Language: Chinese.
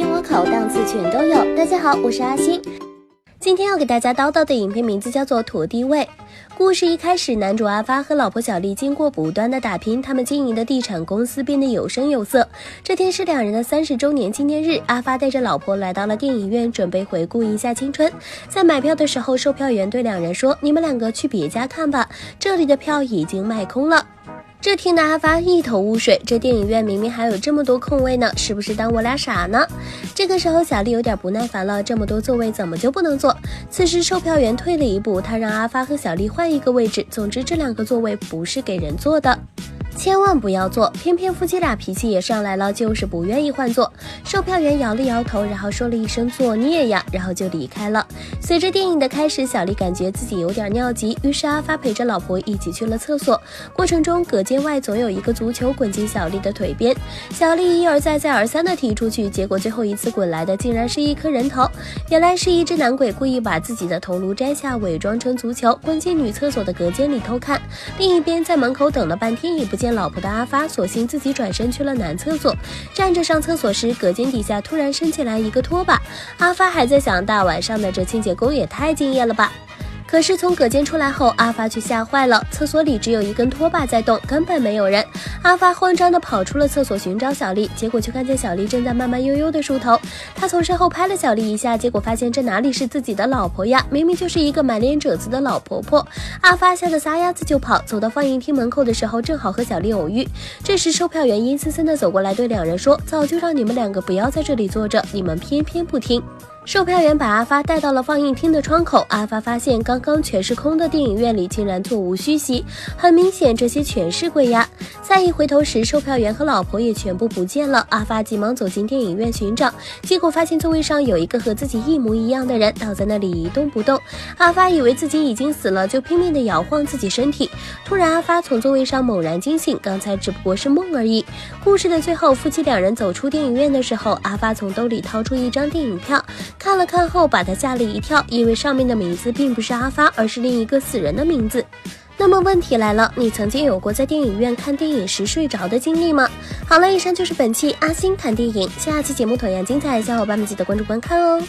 听我口，档次全都有。大家好，我是阿星，今天要给大家叨叨的影片名字叫做《土地位》。故事一开始，男主阿发和老婆小丽经过不断的打拼，他们经营的地产公司变得有声有色。这天是两人的三十周年纪念日，阿发带着老婆来到了电影院，准备回顾一下青春。在买票的时候，售票员对两人说：“你们两个去别家看吧，这里的票已经卖空了。”这听得阿发一头雾水，这电影院明明还有这么多空位呢，是不是当我俩傻呢？这个时候，小丽有点不耐烦了，这么多座位怎么就不能坐？此时，售票员退了一步，他让阿发和小丽换一个位置。总之，这两个座位不是给人坐的。千万不要坐，偏偏夫妻俩脾气也上来了，就是不愿意换座。售票员摇了摇头，然后说了一声“作孽呀”，然后就离开了。随着电影的开始，小丽感觉自己有点尿急，于是阿发陪着老婆一起去了厕所。过程中，隔间外总有一个足球滚进小丽的腿边，小丽一而再再而三的踢出去，结果最后一次滚来的竟然是一颗人头。原来是一只男鬼故意把自己的头颅摘下，伪装成足球，滚进女厕所的隔间里偷看。另一边，在门口等了半天也不见。老婆的阿发索性自己转身去了男厕所，站着上厕所时，隔间底下突然升起来一个拖把。阿发还在想，大晚上的这清洁工也太敬业了吧。可是从隔间出来后，阿发却吓坏了。厕所里只有一根拖把在动，根本没有人。阿发慌张地跑出了厕所寻找小丽，结果却看见小丽正在慢慢悠悠地梳头。他从身后拍了小丽一下，结果发现这哪里是自己的老婆呀，明明就是一个满脸褶子的老婆婆。阿发吓得撒丫子就跑，走到放映厅门口的时候，正好和小丽偶遇。这时售票员阴森森地走过来，对两人说：“早就让你们两个不要在这里坐着，你们偏偏不听。”售票员把阿发带到了放映厅的窗口，阿发发现刚刚全是空的电影院里竟然座无虚席，很明显这些全是鬼压。再一回头时，售票员和老婆也全部不见了。阿发急忙走进电影院寻找，结果发现座位上有一个和自己一模一样的人倒在那里一动不动。阿发以为自己已经死了，就拼命地摇晃自己身体。突然，阿发从座位上猛然惊醒，刚才只不过是梦而已。故事的最后，夫妻两人走出电影院的时候，阿发从兜里掏出一张电影票。看了看后，把他吓了一跳，因为上面的名字并不是阿发，而是另一个死人的名字。那么问题来了，你曾经有过在电影院看电影时睡着的经历吗？好了，以上就是本期阿星谈电影，下期节目同样精彩，小伙伴们记得关注观看哦。